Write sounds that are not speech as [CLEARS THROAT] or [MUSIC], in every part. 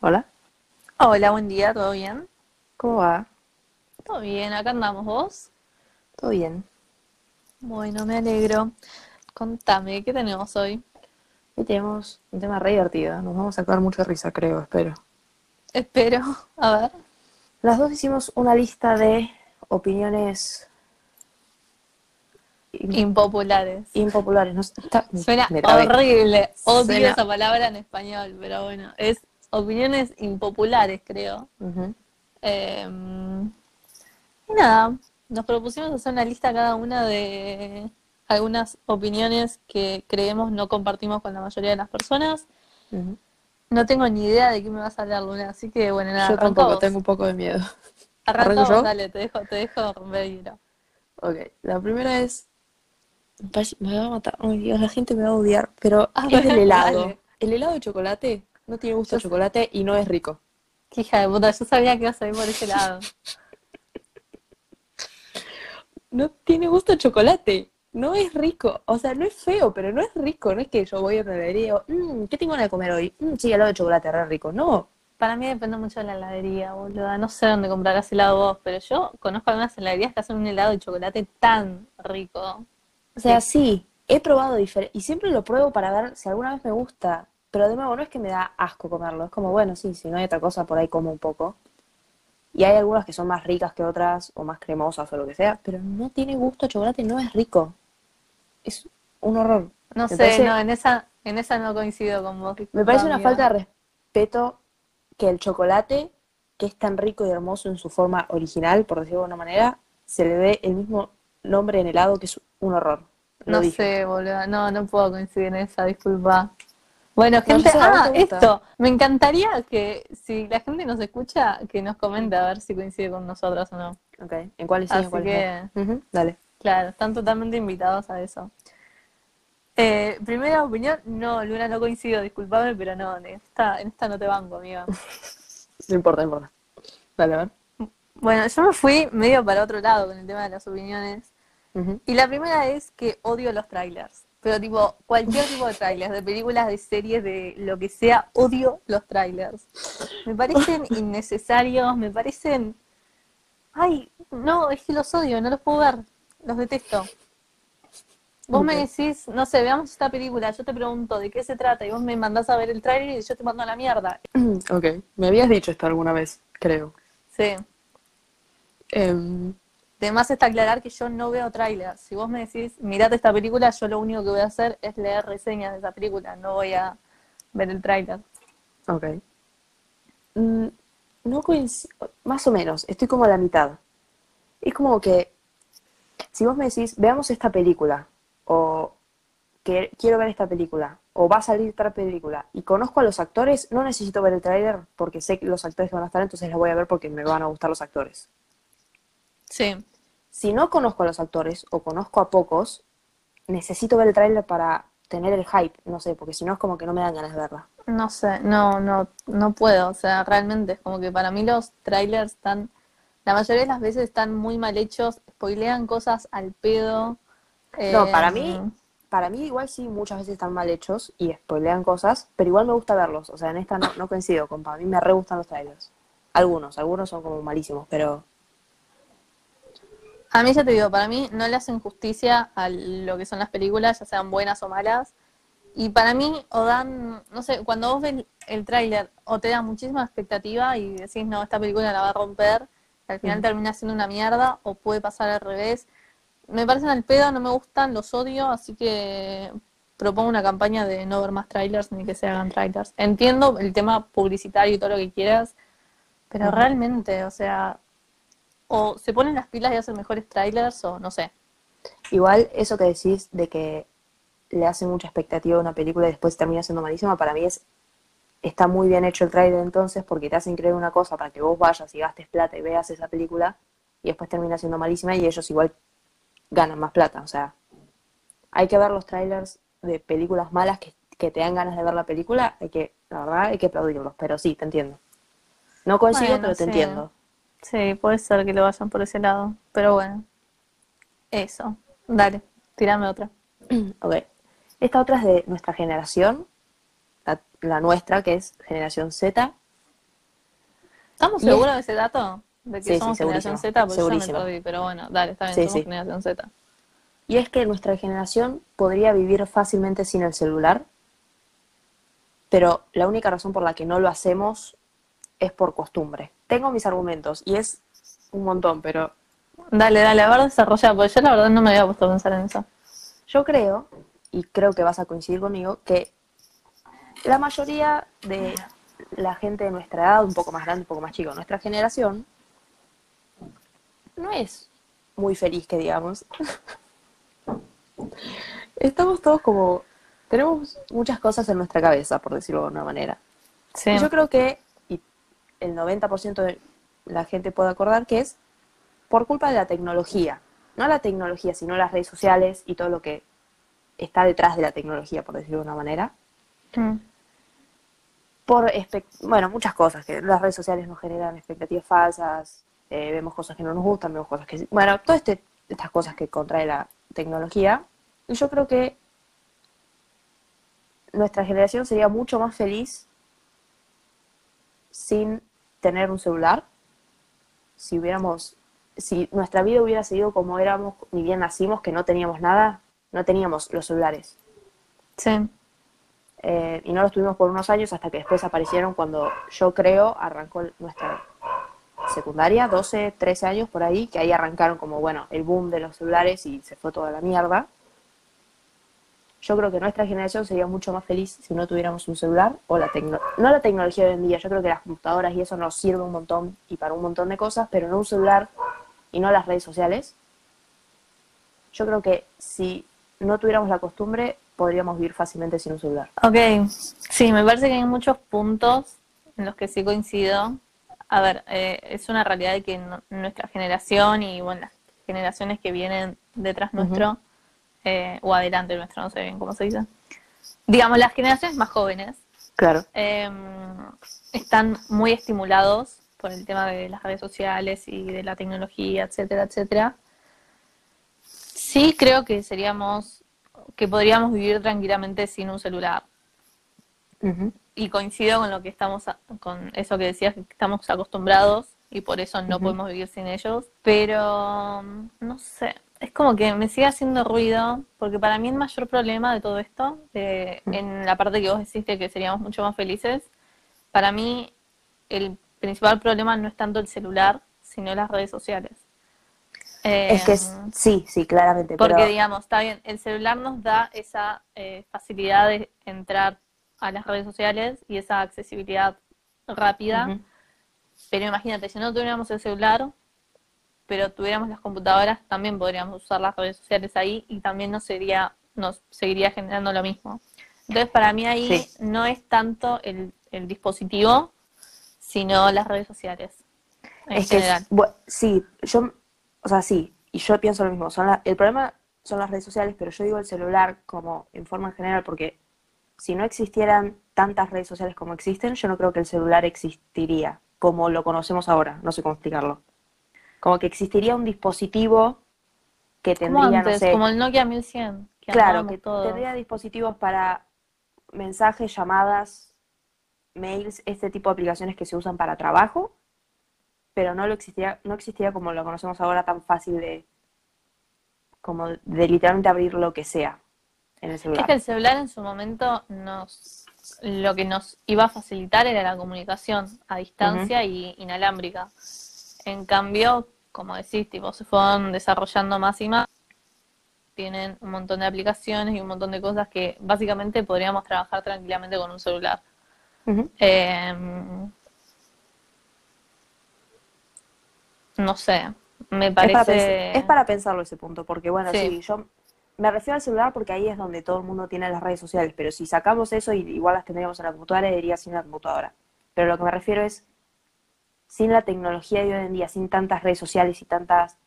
Hola, Hola, buen día, ¿todo bien? ¿cómo va? Todo bien, acá andamos vos. ¿Todo bien? Bueno, me alegro. Contame, ¿qué tenemos hoy? Hoy tenemos un tema re divertido. Nos vamos a sacar mucha risa, creo, espero. Espero, a ver. Las dos hicimos una lista de opiniones im- Impopulares. impopulares. No está- Suena horrible. Odio Suena- esa palabra en español, pero bueno, es opiniones impopulares, creo. Eh, y nada, nos propusimos hacer una lista cada una de algunas opiniones que creemos no compartimos con la mayoría de las personas. No tengo ni idea de qué me vas a hablar, Luna, así que bueno, nada, Yo tampoco, vos. tengo un poco de miedo. Arranca ¿Arranco vos, yo? dale, te dejo, te dejo romper el hielo. Ok, la primera es... me va a matar. Ay, Dios, la gente me va a odiar. Pero A es del [LAUGHS] helado. dale. El helado de chocolate no tiene gusto a Yo- chocolate y no es rico. Qué hija de puta, yo sabía que ibas a ir por ese lado. No tiene gusto a chocolate. No es rico. O sea, no es feo, pero no es rico. No es que yo voy a una heladería y digo, "Mm, ¿qué tengo ganas de comer hoy? Mm, sí, helado de chocolate, re rico. No. Para mí depende mucho de la heladería, boluda. No sé dónde comprarás helado vos, pero yo conozco algunas heladerías que hacen un helado de chocolate tan rico. O sea, sí, he probado diferente. Y siempre lo pruebo para ver si alguna vez me gusta. Pero de nuevo, no es que me da asco comerlo. Es como, bueno, sí, si no hay otra cosa, por ahí como un poco. Y hay algunas que son más ricas que otras, o más cremosas, o lo que sea. Pero no tiene gusto a chocolate, no es rico. Es un horror. No Me sé, parece- no, en esa, en esa no coincido con vos. Me parece una falta de respeto que el chocolate, que es tan rico y hermoso en su forma original, por decirlo de alguna manera, se le dé el mismo nombre en helado que es un horror. Lo No dije. sé, boluda. No, no puedo coincidir en esa, disculpa. Bueno, No, gente, ah, esto. Me encantaría que si la gente nos escucha, que nos comente a ver si coincide con nosotros o no. Ok, ¿en cuáles sí, Así en cuáles que- no? Dale. Claro, están totalmente invitados a eso. Eh, primera opinión, no, Luna, no coincido, disculpame, pero no, en esta, en esta no te banco, amiga. [LAUGHS] No importa, no importa. Dale, a ver. Bueno, yo me fui medio para otro lado con el tema de las opiniones. Y la primera es que odio los trailers. Pero tipo, cualquier tipo de trailers, de películas, de series, de lo que sea, odio los trailers. Me parecen [LAUGHS] innecesarios, me parecen... Ay, no, es que los odio, no los puedo ver, los detesto. Vos me decís, no sé, veamos esta película, yo te pregunto de qué se trata y vos me mandás a ver el trailer y yo te mando a la mierda. Ok, me habías dicho esto alguna vez, creo. Sí. Em, Además está aclarar que yo no veo trailers. Si vos me decís, mirate esta película, yo lo único que voy a hacer es leer reseñas de esa película, no voy a ver el trailer. ok. Mm, no coincido, más o menos, estoy como a la mitad. Es como que, si vos me decís, veamos esta película, o que quiero ver esta película, o va a salir otra película, y conozco a los actores, no necesito ver el tráiler porque sé que los actores que van a estar, entonces la voy a ver porque me van a gustar los actores. Sí. Si no conozco a los actores, o conozco a pocos, necesito ver el tráiler para tener el hype, no sé, porque si no es como que no me dan ganas de verla. No sé, no, no, no puedo. O sea, realmente es como que para mí los trailers están, la mayoría de las veces están muy mal hechos, spoilean cosas al pedo. No, eh, para mí, para mí igual sí, muchas veces están mal hechos y spoilean cosas, pero igual me gusta verlos. O sea, en esta no, no coincido con, para mí me re gustan los trailers. Algunos, algunos son como malísimos, pero A mí ya te digo, para mí no le hacen justicia a lo que son las películas, ya sean buenas o malas. Y para mí, o dan, no sé, cuando vos ves el tráiler, o te da muchísima expectativa y decís, no, esta película la va a romper, al final Ujú. termina siendo una mierda, o puede pasar al revés. Me parecen al pedo, no me gustan, los odio, así que propongo una campaña de no ver más trailers ni que se hagan trailers. Entiendo el tema publicitario y todo lo que quieras, pero realmente, o sea, o se ponen las pilas y hacen mejores trailers, o no sé. igual eso que decís de que le hace mucha expectativa a una película y después termina siendo malísima, para mí es está muy bien hecho el trailer entonces porque te hacen creer una cosa para que vos vayas y gastes plata y veas esa película y después termina siendo malísima y ellos igual ganan más plata. O sea, hay que ver los trailers de películas malas que, que te dan ganas de ver la película, hay que, la verdad, hay que aplaudirlos, pero sí, te entiendo. No coincido, Bueno, pero te sí. entiendo. Sí, puede ser que lo vayan por ese lado, pero bueno. Eso. Dale, tirame otra. [CLEARS THROAT] Ok. Esta otra es de nuestra generación, la, la nuestra, que es generación Z. ¿Estamos Y seguros de ese dato? De que Sí, sí, somos generación segurísimo, Z, porque yo me segurísimo. perdí, pero bueno, dale, está bien, Sí, somos sí. generación Z. Y es que nuestra generación podría vivir fácilmente sin el celular, pero la única razón por la que no lo hacemos es por costumbre. Tengo mis argumentos y es un montón, pero Dale, dale, a ver, desarrolla, porque yo la verdad no me había puesto a pensar en eso. yo creo, y creo que vas a coincidir conmigo, que la mayoría de la gente de nuestra edad, un poco más grande, un poco más chico, nuestra generación, no es muy feliz, que digamos. [LAUGHS] Estamos todos como, tenemos muchas cosas en nuestra cabeza, por decirlo de una manera. Sí. Yo creo que el 90% de la gente puede acordar que es por culpa de la tecnología. No la tecnología, sino las redes sociales y todo lo que está detrás de la tecnología, por decirlo de una manera. Mm. Por, bueno, muchas cosas, que las redes sociales nos generan expectativas falsas, eh, vemos cosas que no nos gustan, vemos cosas que. Bueno, todas este, estas cosas que contrae la tecnología. Y yo creo que nuestra generación sería mucho más feliz sin tener un celular. Si hubiéramos, si nuestra vida hubiera seguido como éramos, ni bien nacimos, que no teníamos nada, no teníamos los celulares. Sí. Eh, y no los tuvimos por unos años hasta que después aparecieron cuando yo creo arrancó nuestra secundaria, 12, 13 años por ahí, que ahí arrancaron como, bueno, el boom de los celulares y se fue toda la mierda. Yo creo que nuestra generación sería mucho más feliz si no tuviéramos un celular o la tecno no la tecnología de hoy en día, yo creo que las computadoras y eso nos sirve un montón y para un montón de cosas, pero no un celular y no las redes sociales. Yo creo que si no tuviéramos la costumbre, podríamos vivir fácilmente sin un celular. Ok, sí, me parece que hay muchos puntos en los que sí coincido. A ver, eh, es una realidad de que no- nuestra generación y bueno, las generaciones que vienen detrás nuestro, eh, o adelante nuestro, no sé bien cómo se dice, digamos, las generaciones más jóvenes Claro. eh, están muy estimulados por el tema de las redes sociales y de la tecnología, etcétera, etcétera. Sí creo que seríamos, que podríamos vivir tranquilamente sin un celular. Ujú. Y coincido con lo que estamos, a- con eso que decías, que estamos acostumbrados y por eso no Ujú. podemos vivir sin ellos. Pero, no sé, es como que me sigue haciendo ruido, porque para mí el mayor problema de todo esto, de- Mm. en la parte que vos deciste que seríamos mucho más felices, para mí el principal problema no es tanto el celular, sino las redes sociales. Es que Em, es- sí, sí, claramente. porque, pero, digamos, está bien, el celular nos da esa eh, facilidad de entrar a las redes sociales y esa accesibilidad rápida, pero imagínate, si no tuviéramos el celular, pero tuviéramos las computadoras, también podríamos usar las redes sociales ahí y también nos, sería, nos seguiría generando lo mismo. Entonces, para mí ahí Sí. no es tanto el, el dispositivo, sino las redes sociales en es general. sí, yo, o sea, sí, y yo pienso lo mismo. Son la- el problema son las redes sociales, pero yo digo el celular como en forma general, porque si no existieran tantas redes sociales como existen, yo no creo que el celular existiría como lo conocemos ahora. No sé cómo explicarlo. Como que existiría un dispositivo que Como tendría, antes, no sé, como el Nokia 1100, que Claro, que todo. tendría dispositivos para mensajes, llamadas, mails, este tipo de aplicaciones que se usan para trabajo, pero no lo existía, no existía como lo conocemos ahora tan fácil de como de literalmente abrir lo que sea en el Es celular. que el celular en su momento nos lo que nos iba a facilitar era la comunicación a distancia y inalámbrica. En cambio, como decís, tipo, se fueron desarrollando más y más. Tienen un montón de aplicaciones y un montón de cosas que básicamente podríamos trabajar tranquilamente con un celular. Eh, no sé, me Es para, parece... es para pensarlo ese punto, porque bueno, Sí. sí. yo me refiero al celular porque ahí es donde todo el mundo tiene las redes sociales, pero si sacamos eso, y igual las tendríamos en la computadora, diría sin la computadora. Pero lo que me refiero es sin la tecnología de hoy en día, sin tantas redes sociales y tantas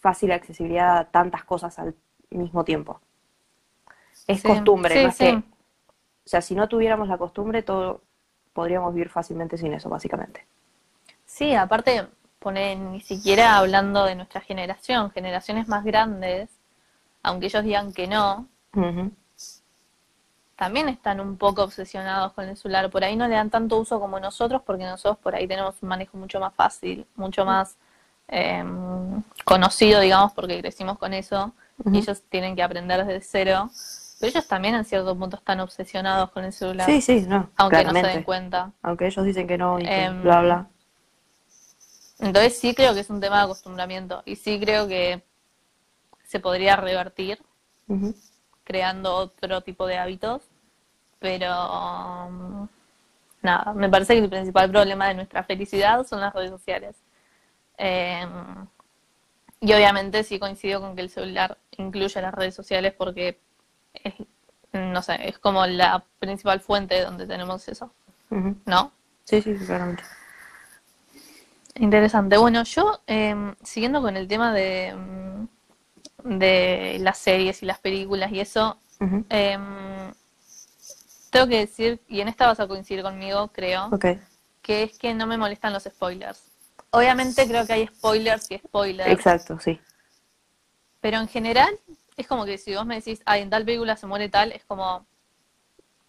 fácil accesibilidad a tantas cosas al mismo tiempo. Es Sí, costumbre, sí, más sí. que. O sea, si no tuviéramos la costumbre, todo podríamos vivir fácilmente sin eso, básicamente. Sí, aparte, pone ni siquiera hablando de nuestra generación, generaciones más grandes, aunque ellos digan que no, Ujú. También están un poco obsesionados con el celular. Por ahí no le dan tanto uso como nosotros, porque nosotros por ahí tenemos un manejo mucho más fácil, mucho más eh, conocido, digamos, porque crecimos con eso. Y ellos tienen que aprender desde cero. Pero ellos también en cierto punto están obsesionados con el celular. Sí, sí, no. Aunque claramente. no se den cuenta. Aunque ellos dicen que no y que Em, bla, bla. Entonces sí creo que es un tema de acostumbramiento. Y sí creo que se podría revertir. Creando otro tipo de hábitos, pero um, nada, me parece que el principal problema de nuestra felicidad son las redes sociales. Eh, y obviamente sí coincido con que el celular incluye las redes sociales porque es, no sé, es como la principal fuente donde tenemos eso. ¿no? Sí, sí, claramente. Interesante. Bueno, yo, eh, siguiendo con el tema de, mm, de las series y las películas y eso. Em, tengo que decir, y en esta vas a coincidir conmigo, creo, que es que no me molestan los spoilers. Obviamente creo que hay spoilers y spoilers, Exacto, sí. pero en general es como que si vos me decís, ay, en tal película se muere tal, es como,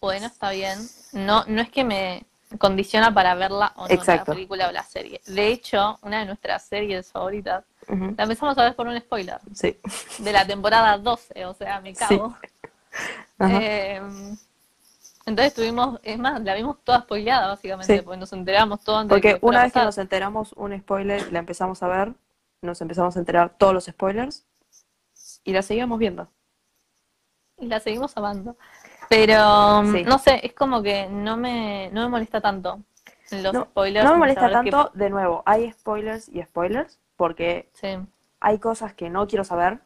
bueno, está bien. No, no es que me condiciona para verla o no Exacto. la película o la serie. De hecho, una de nuestras series favoritas, La empezamos a ver por un spoiler, Sí. de la temporada 12, o sea, me cago. [LAUGHS] Eh, entonces tuvimos, es más, la vimos toda spoileada básicamente, Sí. porque nos enteramos todo antes de Porque que fuera una vez que nos enteramos un spoiler, la empezamos a ver, nos empezamos a enterar todos los spoilers y la seguíamos viendo. Y la seguimos amando. Pero, mm, Sí. no sé, es como que no me, no me molesta tanto los No, spoilers. No me molesta tanto, de nuevo, hay spoilers y spoilers, porque sí. hay cosas que no quiero saber,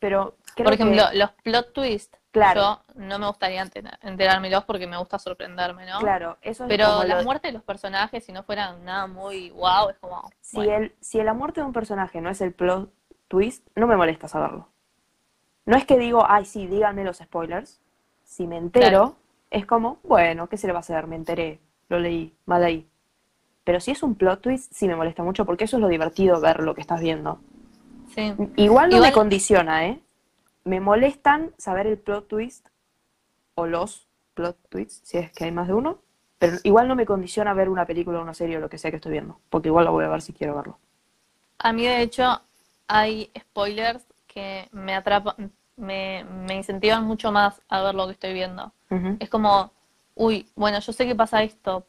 pero creo Por ejemplo, que, los plot twists, Claro. yo no me gustaría enter- enterármelos porque me gusta sorprenderme, ¿no? claro, eso es Pero como lo- muertes de los personajes, si no fueran nada muy wow, es como. si, bueno, el, si la muerte de un personaje no es el plot twist, no me molesta saberlo. No es que digo, ay, sí, díganme los spoilers. Si me entero, Claro. es como, bueno, ¿qué se le va a hacer? Me enteré, lo leí, mal ahí. Pero si es un plot twist, sí me molesta mucho porque eso es lo divertido ver lo que estás viendo. sí. Igual no Igual- me condiciona, ¿eh? Me molestan saber el plot twist o los plot twists, si es que hay más de uno. Pero igual no me condiciona ver una película o una serie o lo que sea que estoy viendo. Porque igual lo voy a ver si quiero verlo. A mí, de hecho, hay spoilers que me atrapan, me, me incentivan mucho más a ver lo que estoy viendo. Es como, uy, bueno, yo sé que pasa esto,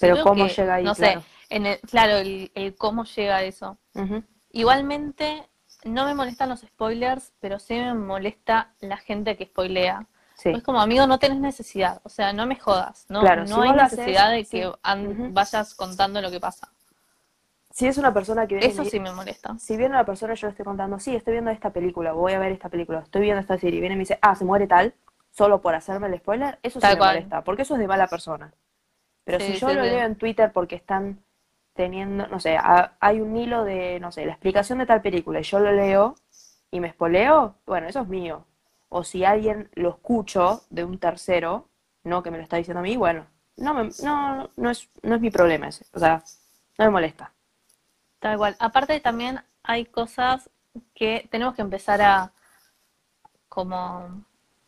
pero, cómo que, llega ahí, no claro. sé, en el, claro, el, el cómo llega a eso. Igualmente, no me molestan los spoilers, pero sí me molesta la gente que spoilea. Sí. Es como, amigo, no tenés necesidad, o sea, no me jodas, no, Claro, no si hay haces, necesidad de sí. que an- Ujú. vayas contando lo que pasa. Si es una persona que viene Eso y- sí me molesta. Si viene una persona, yo le estoy contando, sí, estoy viendo esta película, voy a ver esta película, estoy viendo esta serie, y viene y me dice, ah, se muere tal, solo por hacerme el spoiler, eso sí me cual. molesta, porque eso es de mala persona. Pero Sí, si yo lo leo en Twitter porque están teniendo, no sé, ha- hay un hilo de, no sé, la explicación de tal película, y yo lo leo y me espoleo, bueno, eso es mío. O si alguien lo escucho de un tercero, no que me lo está diciendo a mí, bueno, no, me- no, no, es, no es mi problema ese, o sea, no me molesta. Tal cual. Aparte también hay cosas que tenemos que empezar a como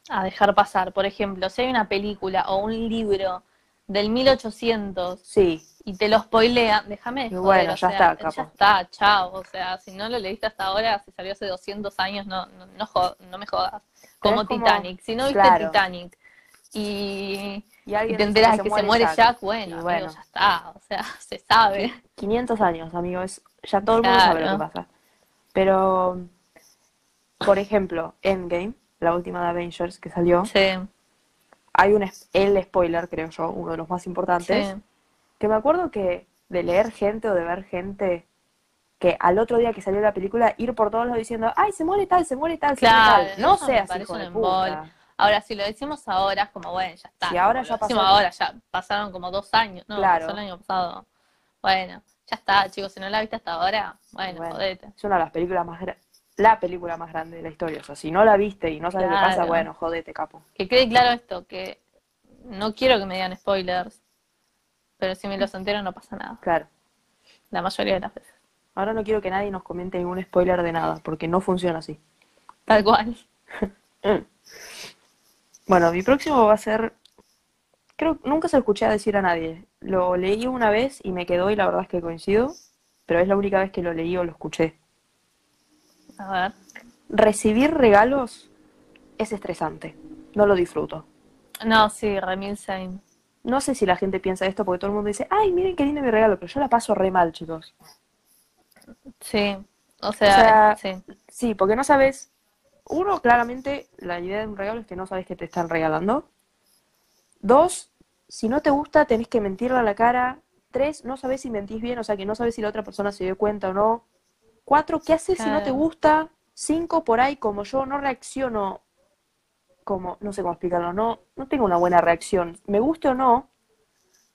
a dejar pasar. Por ejemplo, si hay una película o un libro del 1800 Sí, y te lo spoilean, déjame de bueno, o ya sea, está, capo. ya está, chao. O sea, si no lo leíste hasta ahora, si salió hace 200 años, no, no, no, jod- no me jodas. Como, Titanic. Si no viste claro. Titanic y, y, y te enteras que se muere Jack. Jack, bueno, amigo, bueno. ya está. O sea, [LAUGHS] se sabe. 500 años, amigo, es, ya todo el mundo sabe lo que pasa. Pero, por ejemplo, Endgame, la última de Avengers que salió, Sí, hay un el spoiler, creo yo, uno de los más importantes, sí. que me acuerdo que de leer gente o de ver gente que al otro día que salió la película ir por todos lados diciendo, ay, se muere tal, se muere tal, se muere tal. No seas hijo de puta. Ahora, si lo decimos ahora, es como, bueno, ya está. Si ahora ya pasó. ahora, ya pasaron como dos años. No, Claro. pasó el año pasado. Bueno, ya está, chicos, si no la viste hasta ahora, bueno, Bueno. jodete. Es una de las películas más la película más grande de la historia. O sea, si no la viste y no sabes qué pasa, bueno, jodete, capo. Que quede claro esto, que no quiero que me digan spoilers, pero si me los entero no pasa nada, Claro. la mayoría de las veces. Ahora no quiero que nadie nos comente ningún spoiler de nada, porque no funciona así. Tal cual. [LAUGHS] Bueno, mi próximo va a ser. Creo nunca se lo escuché a decir a nadie. Lo leí una vez y me quedó, y la verdad es que coincido, pero es la única vez que lo leí o lo escuché. A ver. Recibir regalos es estresante. No lo disfruto. No, sí, Remil Same. No sé si la gente piensa esto porque todo el mundo dice, ay, miren qué lindo mi regalo, pero yo la paso re mal, chicos. Sí. O sea, O sea, sí. Sí, porque no sabes. Uno, claramente, la idea de un regalo es que no sabes qué te están regalando. Dos, si no te gusta, tenés que mentirle a la cara. Tres, no sabes si mentís bien, o sea que no sabes si la otra persona se dio cuenta o no. Cuatro, ¿qué haces si no te gusta? Cinco, por ahí, como yo no reacciono como, no sé cómo explicarlo, no, no tengo una buena reacción. Me guste o no,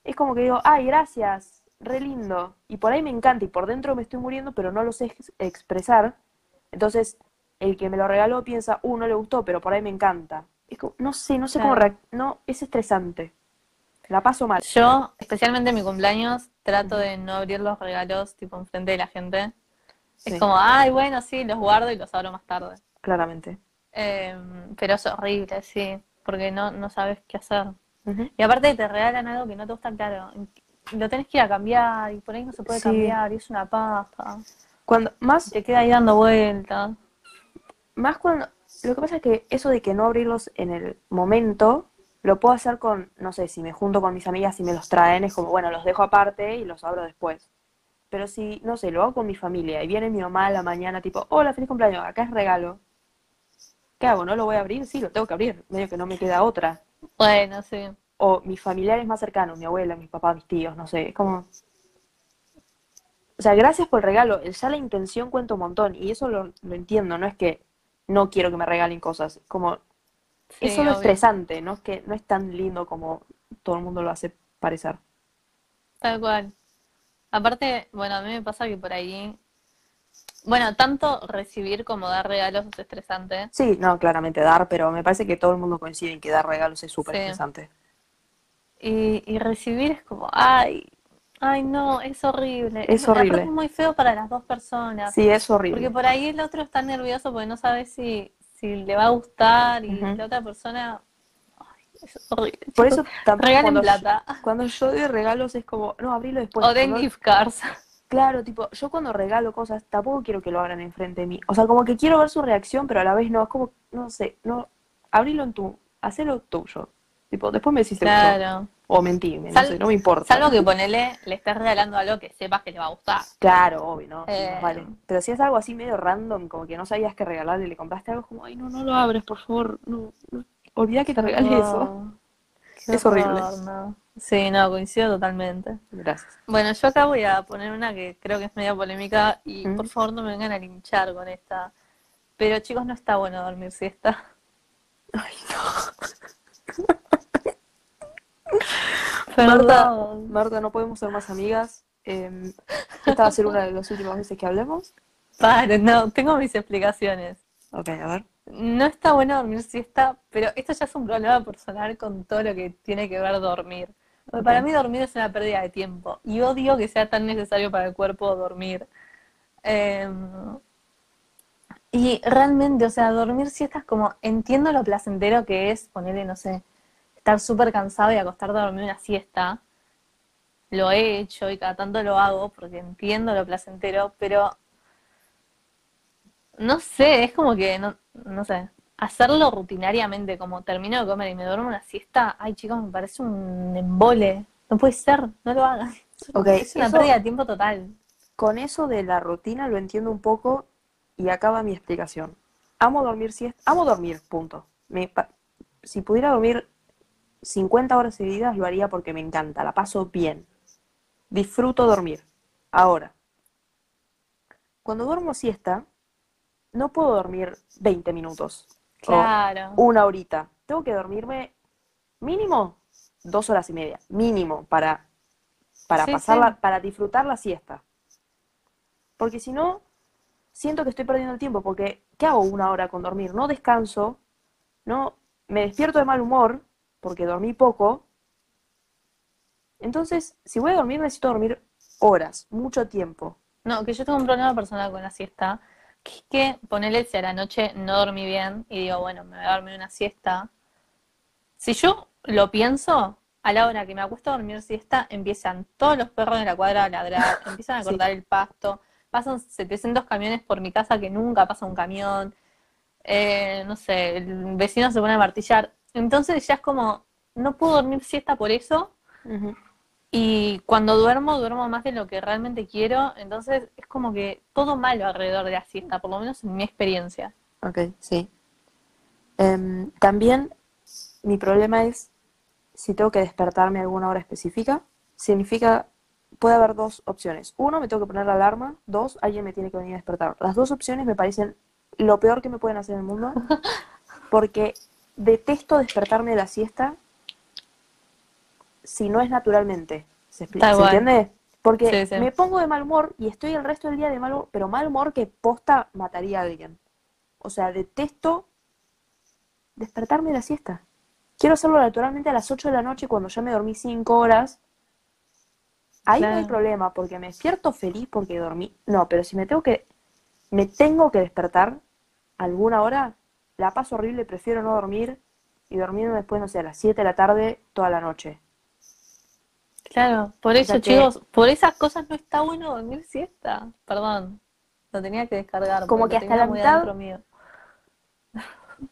es como que digo, ay, gracias, re lindo. Y por ahí me encanta y por dentro me estoy muriendo, pero no lo sé ex- expresar. Entonces, el que me lo regaló piensa, uh, no le gustó, pero por ahí me encanta. Es como, no sé, no sé cómo Claro. reac- No, es estresante. La paso mal. Yo, especialmente en mi cumpleaños, trato de no abrir los regalos tipo enfrente de la gente. Sí, Es como, ay, bueno, sí, los guardo y los abro más tarde. claramente. Eh, pero es horrible, sí, porque no, no sabes qué hacer. Y aparte te regalan algo que no te gusta, claro. Lo tenés que ir a cambiar y por ahí no se puede Sí. cambiar y es una paja. Cuando, más, Te queda ahí dando vueltas. más cuando, lo que pasa es que eso de que no abrirlos en el momento, lo puedo hacer con, no sé, si me junto con mis amigas y me los traen, es como, bueno, los dejo aparte y los abro después. Pero si, no sé, lo hago con mi familia y viene mi mamá a la mañana, tipo, hola, feliz cumpleaños, acá es regalo. ¿Qué hago? ¿No lo voy a abrir? Sí, lo tengo que abrir, medio que no me queda otra. Bueno, sí. O mis familiares más cercanos, mi abuela, mis papás, mis tíos, no sé, es como... O sea, gracias por el regalo, ya la intención cuenta un montón y eso lo, lo entiendo, no es que no quiero que me regalen cosas, es como Sí, es estresante, no es que no es tan lindo como todo el mundo lo hace parecer. Tal cual. Aparte, bueno, a mí me pasa que por ahí, bueno, tanto recibir como dar regalos es estresante. Sí, no, claramente dar, pero me parece que todo el mundo coincide en que dar regalos es súper Sí. estresante. Y, y recibir es como, ay, ay no, es horrible. Es horrible. es muy feo para las dos personas. Sí, es horrible. Porque por ahí el otro está nervioso porque no sabe si, si le va a gustar y la otra persona, es horrible. Por eso tampoco regalen cuando, plata. cuando yo doy regalos es como, no, abrilo después. o den gift cards. Claro, tipo, yo cuando regalo cosas tampoco quiero que lo abran enfrente de mí. O sea, como que quiero ver su reacción, pero a la vez no, es como, no sé, no, abrilo en tu, hacelo tuyo. Tipo, después me decís. Claro. O mentime, no sé, no me importa. Salvo que ponele, le estés regalando algo que sepas que le va a gustar. Claro, obvio, ¿no? Eh. vale. Pero si es algo así medio random, como que no sabías qué regalarle y le compraste algo, como, ay, no, no lo abres, por favor, no, no. Olvida que te regalé eso. [LAUGHS] Qué Es horrible. no. Sí, no, coincido totalmente. Gracias. Bueno, yo acá voy a poner una que creo que es medio polémica y Mm. por favor no me vengan a linchar con esta. Pero chicos, no está bueno dormir siesta. Ay, [LAUGHS] Perdón. Marta, Marta, no podemos ser más amigas. Eh, esta va a ser una de las últimas veces que hablemos. Paren, no, tengo mis explicaciones. Ok, a ver. No está bueno dormir siesta, pero esto ya es un problema personal con todo lo que tiene que ver dormir. Porque Para mí dormir es una pérdida de tiempo y odio que sea tan necesario para el cuerpo dormir. Eh, y realmente, o sea, dormir siestas como entiendo lo placentero que es ponerle, no sé, estar súper cansado y acostarte a dormir una siesta. Lo he hecho y cada tanto lo hago porque entiendo lo placentero, pero no sé, es como que, no, no sé, hacerlo rutinariamente, como termino de comer y me duermo una siesta, ay chicos, me parece un embole. No puede ser, no lo hagan. Ok, es una eso- pérdida de tiempo total. Con eso de la rutina lo entiendo un poco y acaba mi explicación. Amo dormir siesta, amo dormir, punto. Me si pudiera dormir 50 horas seguidas lo haría porque me encanta, la paso bien. Disfruto dormir. Ahora, cuando duermo siesta, no puedo dormir 20 minutos o Claro. una horita. Tengo que dormirme mínimo dos horas y media, mínimo para, para Sí, pasarla, sí. para disfrutar la siesta. Porque si no, siento que estoy perdiendo el tiempo, porque ¿qué hago una hora con dormir? No descanso, no, me despierto de mal humor, porque dormí poco. Entonces, si voy a dormir, necesito dormir horas, mucho tiempo. No, que yo tengo un problema personal con la siesta, que ponerle si a la noche no dormí bien y digo, bueno, me voy a dormir una siesta, Si yo lo pienso, a la hora que me acuesto a dormir siesta, empiezan todos los perros de la cuadra a ladrar, [LAUGHS] empiezan a Sí. cortar el pasto, pasan 700 camiones por mi casa que nunca pasa un camión, eh, no sé, el vecino se pone a martillar. Entonces ya es como, no puedo dormir siesta por eso, y cuando duermo, duermo más de lo que realmente quiero, entonces es como que todo malo alrededor de la siesta, por lo menos en mi experiencia. Ok, sí. Em, también mi problema es si tengo que despertarme a alguna hora específica. Significa, puede haber dos opciones. Uno, me tengo que poner la alarma. Dos, alguien me tiene que venir a despertar. Las dos opciones me parecen lo peor que me pueden hacer en el mundo. [LAUGHS] Porque detesto despertarme de la siesta si no es naturalmente. ¿Se, ¿se entiende? Porque Sí, sí. me pongo de mal humor y estoy el resto del día de mal humor, pero mal humor que posta mataría a alguien. O sea, detesto despertarme de la siesta. Quiero hacerlo naturalmente a las 8 de la noche cuando ya me dormí 5 horas. Ahí no hay Claro. problema porque me despierto feliz porque dormí. No, pero si me tengo que me tengo que despertar alguna hora, la paso horrible, prefiero no dormir y dormirme después, no sé, a las 7 de la tarde toda la noche. Claro, por O eso, que- chicos, por esas cosas no está bueno dormir siesta. Perdón, lo tenía que descargar. Como que hasta la mitad- mío.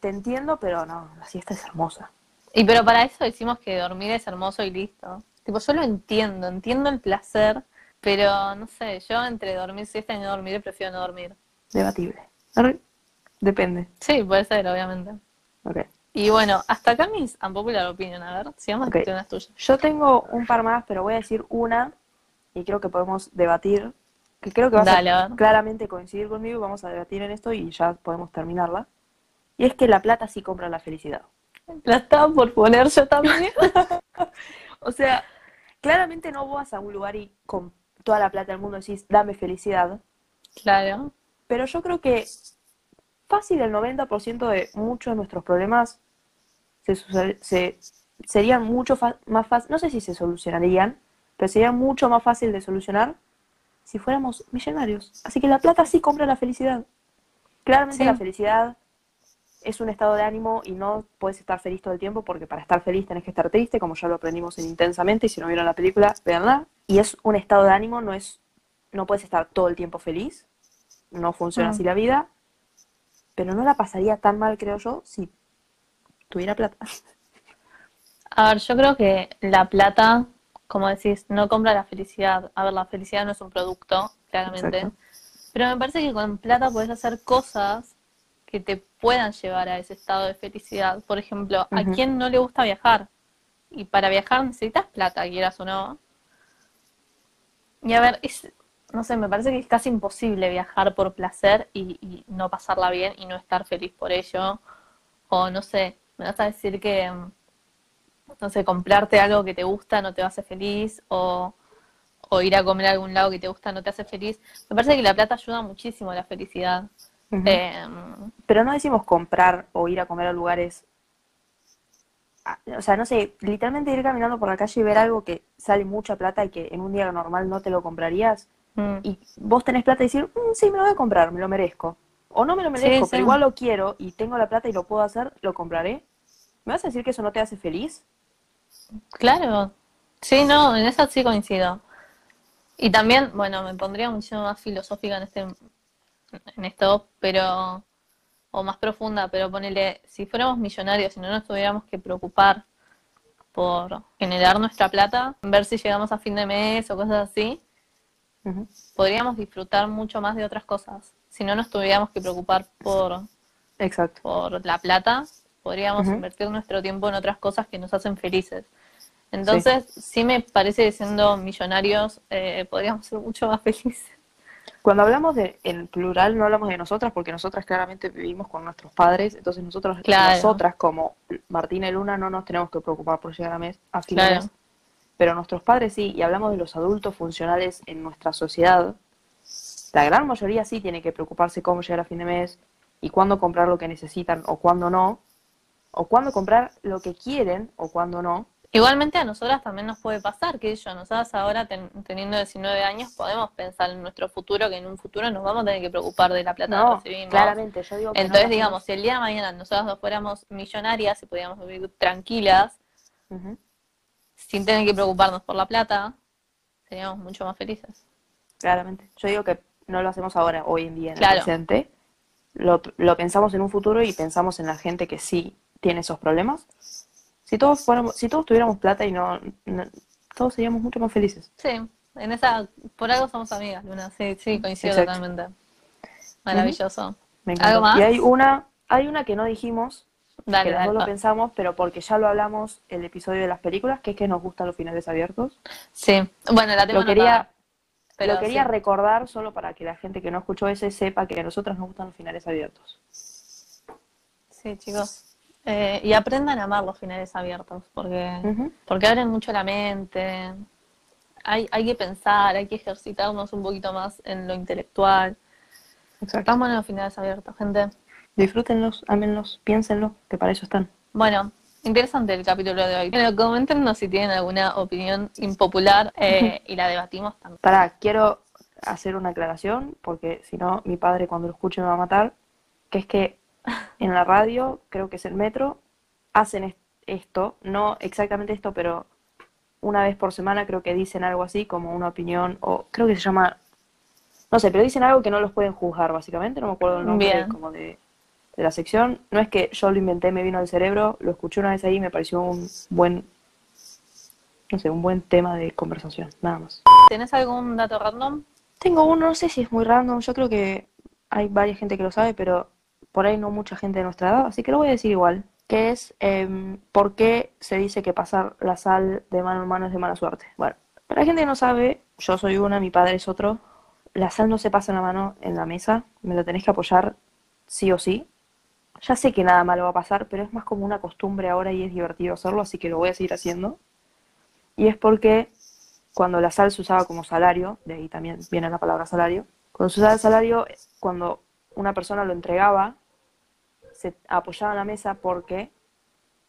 Te entiendo, pero no, la siesta es hermosa. Y pero para eso decimos que dormir es hermoso y listo. Tipo, yo lo entiendo, entiendo el placer, pero no sé, yo entre dormir siesta y no dormir prefiero no dormir. Debatible. Depende. Sí, puede ser, obviamente. Ok. Y bueno, hasta acá mis unpopular opinion. A ver, sigamos Ok. discutiendo las tuyas. Yo tengo un par más, pero voy a decir una y creo que podemos debatir, que creo que vas Dale, a claramente coincidir conmigo y vamos a debatir en esto y ya podemos terminarla. Y es que la plata sí compra la felicidad. La estaba por poner yo también. [LAUGHS] [LAUGHS] O sea, claramente no vas a un lugar y con toda la plata del mundo decís, dame felicidad, claro. pero yo creo que fácil el 90% de muchos de nuestros problemas se, se- serían mucho más fácil, no sé si se solucionarían, pero sería mucho más fácil de solucionar si fuéramos millonarios. Así que la plata sí compra la felicidad. Claramente Sí. la felicidad es un estado de ánimo y no puedes estar feliz todo el tiempo porque para estar feliz tenés que estar triste, como ya lo aprendimos en Intensamente, y si no vieron la película, véanla. Y es un estado de ánimo, no es, no puedes estar todo el tiempo feliz, no funciona Mm. así la vida, pero no la pasaría tan mal, creo yo, si tuviera plata. A ver, yo creo que la plata, como decís, no compra la felicidad. A ver, la felicidad no es un producto, claramente. Exacto. Pero me parece que con plata puedes hacer cosas que te puedan llevar a ese estado de felicidad. Por ejemplo, ¿a quién no le gusta viajar? Y para viajar necesitas plata, quieras o no. Y a ver, es, no sé, me parece que es casi imposible viajar por placer y, y no pasarla bien y no estar feliz por ello. O no sé, me vas a decir que, no sé, comprarte algo que te gusta no te va a hacer feliz o, o ir a comer a algún lado que te gusta no te hace feliz. Me parece que la plata ayuda muchísimo a la felicidad. Eh, Pero no decimos comprar o ir a comer a lugares. ah, O sea, no sé, literalmente ir caminando por la calle y ver algo que sale mucha plata y que en un día normal no te lo comprarías. mm, Y vos tenés plata y decir, "Mm, sí, me lo voy a comprar, me lo merezco. O no me lo merezco, sí. pero igual lo quiero y tengo la plata y lo puedo hacer, lo compraré. ¿Me vas a decir que eso no te hace feliz? Claro, sí, no, en eso sí coincido. Y también, bueno, me pondría muchísimo más filosófica en este, en esto, pero, o más profunda, pero ponele, si fuéramos millonarios y no nos tuviéramos que preocupar por generar nuestra plata, ver si llegamos a fin de mes o cosas así, podríamos disfrutar mucho más de otras cosas. Si no nos tuviéramos que preocupar por, Exacto. por la plata, podríamos invertir nuestro tiempo en otras cosas que nos hacen felices. Entonces, sí, me parece que siendo millonarios eh, podríamos ser mucho más felices. Cuando hablamos de en plural, no hablamos de nosotras, porque nosotras claramente vivimos con nuestros padres, entonces nosotros, Claro. nosotras como Martina y Luna no nos tenemos que preocupar por llegar a mes, a fin de mes. Pero nuestros padres sí, y hablamos de los adultos funcionales en nuestra sociedad. La gran mayoría sí tiene que preocuparse cómo llegar a fin de mes y cuándo comprar lo que necesitan o cuándo no, o cuándo comprar lo que quieren o cuándo no. Igualmente a nosotras también nos puede pasar, que yo, nosotras ahora ten- teniendo 19 años podemos pensar en nuestro futuro, que en un futuro nos vamos a tener que preocupar de la plata que No, recibimos. claramente, yo digo que Entonces, digamos, si el día de mañana nosotras nos fuéramos millonarias y pudiéramos vivir tranquilas, sin tener que preocuparnos por la plata, seríamos mucho más felices. Claramente. Yo digo que no lo hacemos ahora, hoy en día, en Claro. el presente. Lo, lo pensamos en un futuro y pensamos en la gente que sí tiene esos problemas. Si todos fuéramos, si todos tuviéramos plata y no, no- todos seríamos mucho más felices. Sí, en esa, por algo somos amigas, Luna, sí, sí, coincido Exacto. totalmente. Maravilloso. Me encanta. ¿Algo más? Y hay una, hay una que no dijimos, Dale, que dale. dos lo pensamos, pero porque ya lo hablamos el episodio de las películas, que es que nos gustan los finales abiertos. Sí, bueno, la tengo Lo quería, pero lo quería sí. recordar solo para que la gente que no escuchó ese sepa que a nosotras nos gustan los finales abiertos. Sí, chicos. Eh, y aprendan a amar los finales abiertos, porque, porque abren mucho la mente. Hay, hay que pensar, hay que ejercitarnos un poquito más en lo intelectual. Exacto. Vamos a los finales abiertos, gente. Disfrútenlos, ámenlos, piénsenlos, que para eso están. Bueno, interesante el capítulo de hoy. Bueno, coméntenos si tienen alguna opinión impopular eh, y la debatimos también. Pará, quiero hacer una aclaración, porque si no, mi padre cuando lo escuche me va a matar, que es que en la radio, creo que es el metro, hacen es- esto, no exactamente esto, pero una vez por semana creo que dicen algo así, como una opinión, o creo que se llama, no sé, pero dicen algo que no los pueden juzgar, básicamente, no me acuerdo el nombre Bien. como de, de la sección. No es que yo lo inventé, me vino al cerebro, lo escuché una vez ahí y me pareció un buen, no sé, un buen tema de conversación, nada más. ¿Tenés algún dato random? Tengo uno, no sé si es muy random, yo creo que hay varias gente que lo sabe, pero por ahí no mucha gente de nuestra edad, así que lo voy a decir igual, que es em, por qué se dice que pasar la sal de mano en mano es de mala suerte. Bueno, para la gente que no sabe, yo soy una, mi padre es otro, la sal no se pasa en la mano en la mesa, me la tenés que apoyar sí o sí. Ya sé que nada malo va a pasar, pero es más como una costumbre ahora y es divertido hacerlo, así que lo voy a seguir haciendo. Y es porque cuando la sal se usaba como salario, de ahí también viene la palabra salario, cuando se usaba el salario, cuando una persona lo entregaba, se apoyaba en la mesa porque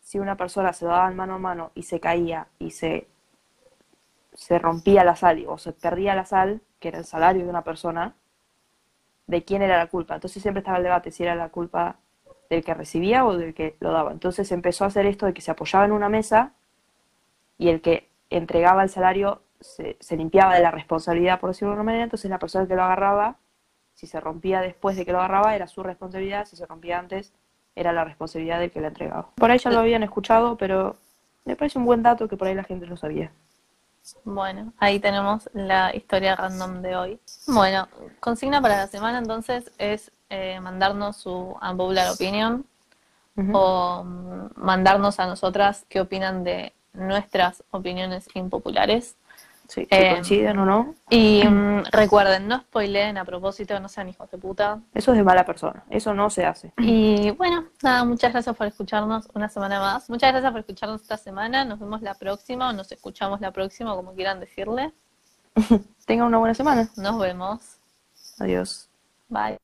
si una persona se daba mano a mano y se caía y se, se rompía la sal o se perdía la sal, que era el salario de una persona, de quién era la culpa. Entonces siempre estaba el debate si era la culpa del que recibía o del que lo daba. Entonces empezó a hacer esto de que se apoyaba en una mesa y el que entregaba el salario se, se limpiaba de la responsabilidad, por decirlo de alguna manera, entonces la persona que lo agarraba, si se rompía después de que lo agarraba, era su responsabilidad, si se rompía antes, era la responsabilidad del que la entregaba. Por ahí ya lo habían escuchado, pero me parece un buen dato que por ahí la gente no sabía. Bueno, ahí tenemos la historia random de hoy. Bueno, consigna para la semana entonces es eh, mandarnos su unpopular opinion Ujú. o mm, mandarnos a nosotras qué opinan de nuestras opiniones impopulares. Sí, si eh, coinciden o no, Y mm, recuerden, no spoileen a propósito, no sean hijos de puta. eso es de mala persona, eso no se hace. Y bueno, nada, muchas gracias por escucharnos una semana más. Muchas gracias por escucharnos esta semana. Nos vemos la próxima o nos escuchamos la próxima, como quieran decirle. [LAUGHS] Tengan una buena semana. Nos vemos. Adiós. Bye.